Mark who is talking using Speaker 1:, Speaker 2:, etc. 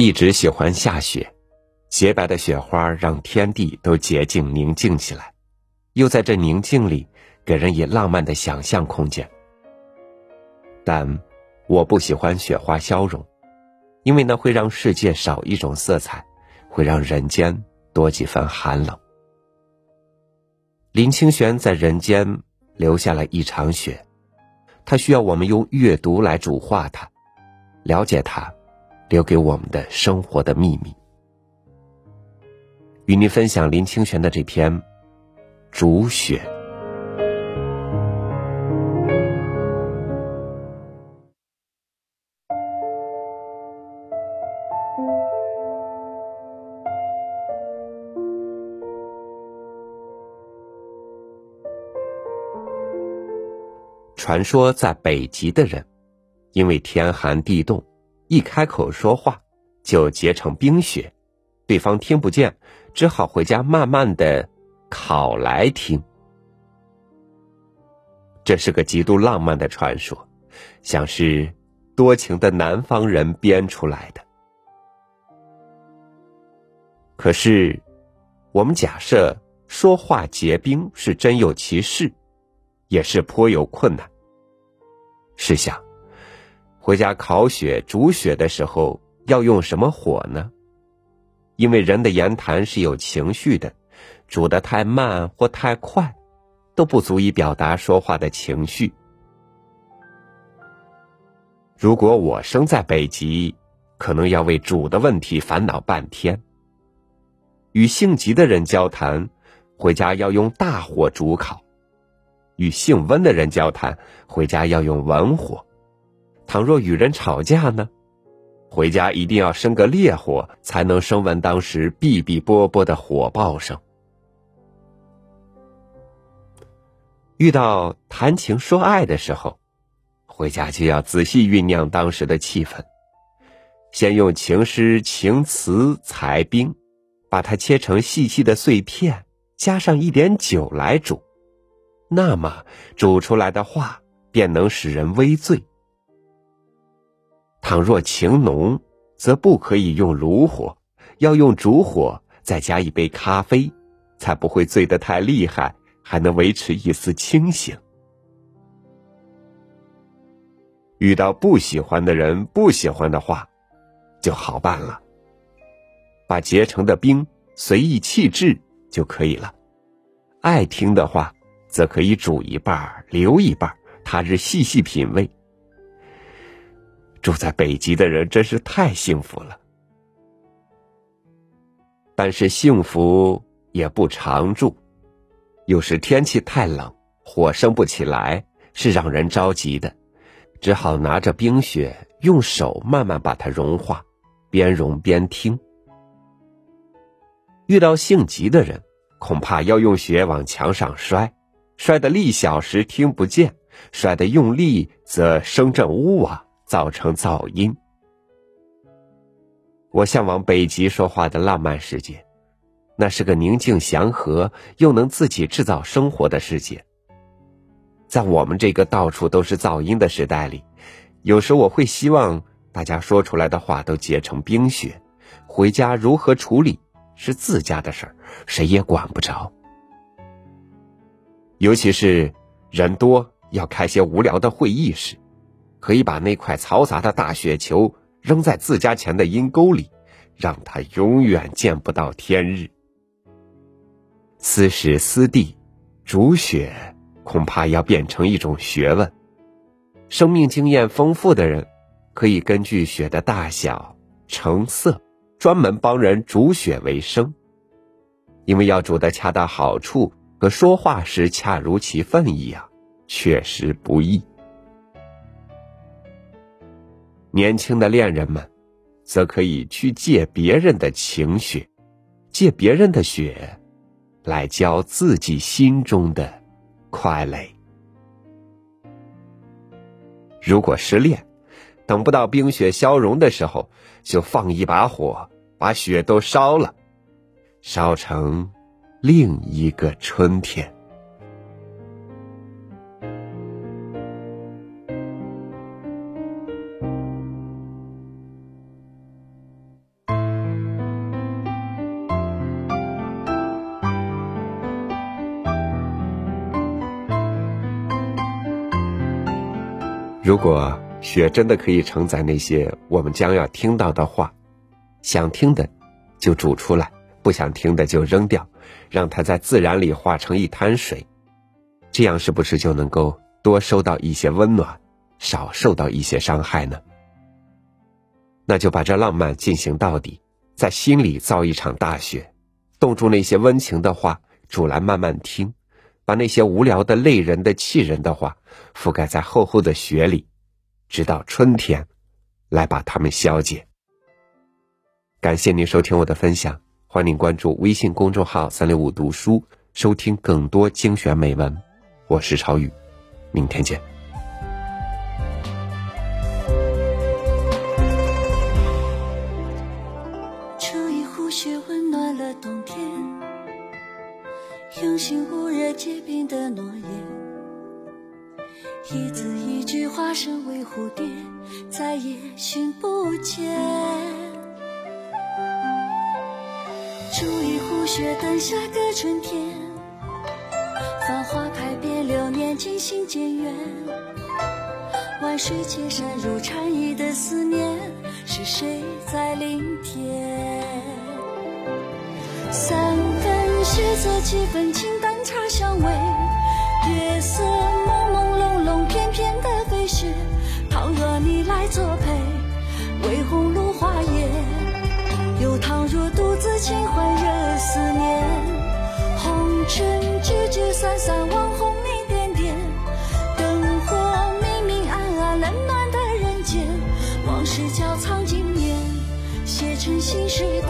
Speaker 1: 一直喜欢下雪，洁白的雪花让天地都洁净宁静起来，又在这宁静里给人以浪漫的想象空间。但我不喜欢雪花消融，因为那会让世界少一种色彩，会让人间多几分寒冷。林清玄在人间留下了一场雪，他需要我们用阅读来主化它，了解它，留给我们的生活的秘密。与您分享林清玄的这篇《煮雪》。传说在北极的人，因为天寒地冻，一开口说话就结成冰雪，对方听不见，只好回家慢慢的烤来听。这是个极度浪漫的传说，像是多情的南方人编出来的。可是，我们假设说话结冰是真有其事。也是颇有困难。试想，回家烤雪、煮雪的时候要用什么火呢？因为人的言谈是有情绪的，煮的太慢或太快，都不足以表达说话的情绪。如果我生在北极，可能要为煮的问题烦恼半天。与性急的人交谈，回家要用大火煮烤。与性温的人交谈，回家要用文火；倘若与人吵架呢，回家一定要生个烈火，才能声闻当时哔哔啵啵的火爆声。遇到谈情说爱的时候，回家就要仔细酝酿当时的气氛，先用情诗情词裁冰，把它切成细细的碎片，加上一点酒来煮。那么煮出来的话便能使人微醉。倘若情浓，则不可以用炉火，要用烛火，再加一杯咖啡，才不会醉得太厉害，还能维持一丝清醒。遇到不喜欢的人、不喜欢的话，就好办了，把结成的冰随意弃置就可以了。爱听的话。则可以煮一半留一半他日细细品味。住在北极的人真是太幸福了，但是幸福也不常住，有时天气太冷，火生不起来，是让人着急的，只好拿着冰雪，用手慢慢把它融化，边融边听。遇到性急的人，恐怕要用雪往墙上摔。摔得力小时听不见，摔得用力则声震屋瓦，造成噪音。我向往北极说话的浪漫世界，那是个宁静祥和又能自己制造生活的世界。在我们这个到处都是噪音的时代里，有时我会希望大家说出来的话都结成冰雪，回家如何处理是自家的事儿，谁也管不着。尤其是人多要开些无聊的会议时，可以把那块嘈杂的大雪球扔在自家前的阴沟里，让它永远见不到天日。私时私地，煮雪恐怕要变成一种学问。生命经验丰富的人，可以根据雪的大小、成色，专门帮人煮雪为生，因为要煮的恰到好处。和说话时恰如其分一样，确实不易。年轻的恋人们，则可以去借别人的情雪，借别人的雪，来浇自己心中的快垒。如果失恋，等不到冰雪消融的时候，就放一把火，把雪都烧了，烧成。另一个春天。如果雪真的可以承载那些我们将要听到的话，想听的就煮出来，不想听的就扔掉，让它在自然里化成一滩水，这样是不是就能够多收到一些温暖，少受到一些伤害呢？那就把这浪漫进行到底，在心里造一场大雪，冻住那些温情的话，煮来慢慢听。把那些无聊的、累人的、气人的话覆盖在厚厚的雪里，直到春天来把它们消解。感谢您收听我的分享，欢迎关注微信公众号“三六五读书”，收听更多精选美文。我是超宇，明天见。
Speaker 2: 出一壶雪，温暖了冬。用心捂热结冰的诺言，一字一句化身为蝴蝶，再也寻不见。煮一壶雪，等下个春天，繁花开遍流年，渐行渐远。万水千山如禅意的思念，是谁在聆听？三。血色几分清淡茶香味，月色朦朦胧胧，片片的飞雪。倘若你来作陪，微红芦花叶。又倘若独自清欢惹思念，红尘聚聚散散，望红你点点。灯火明明暗暗，冷暖的人间，往事交藏经年，写成新时代，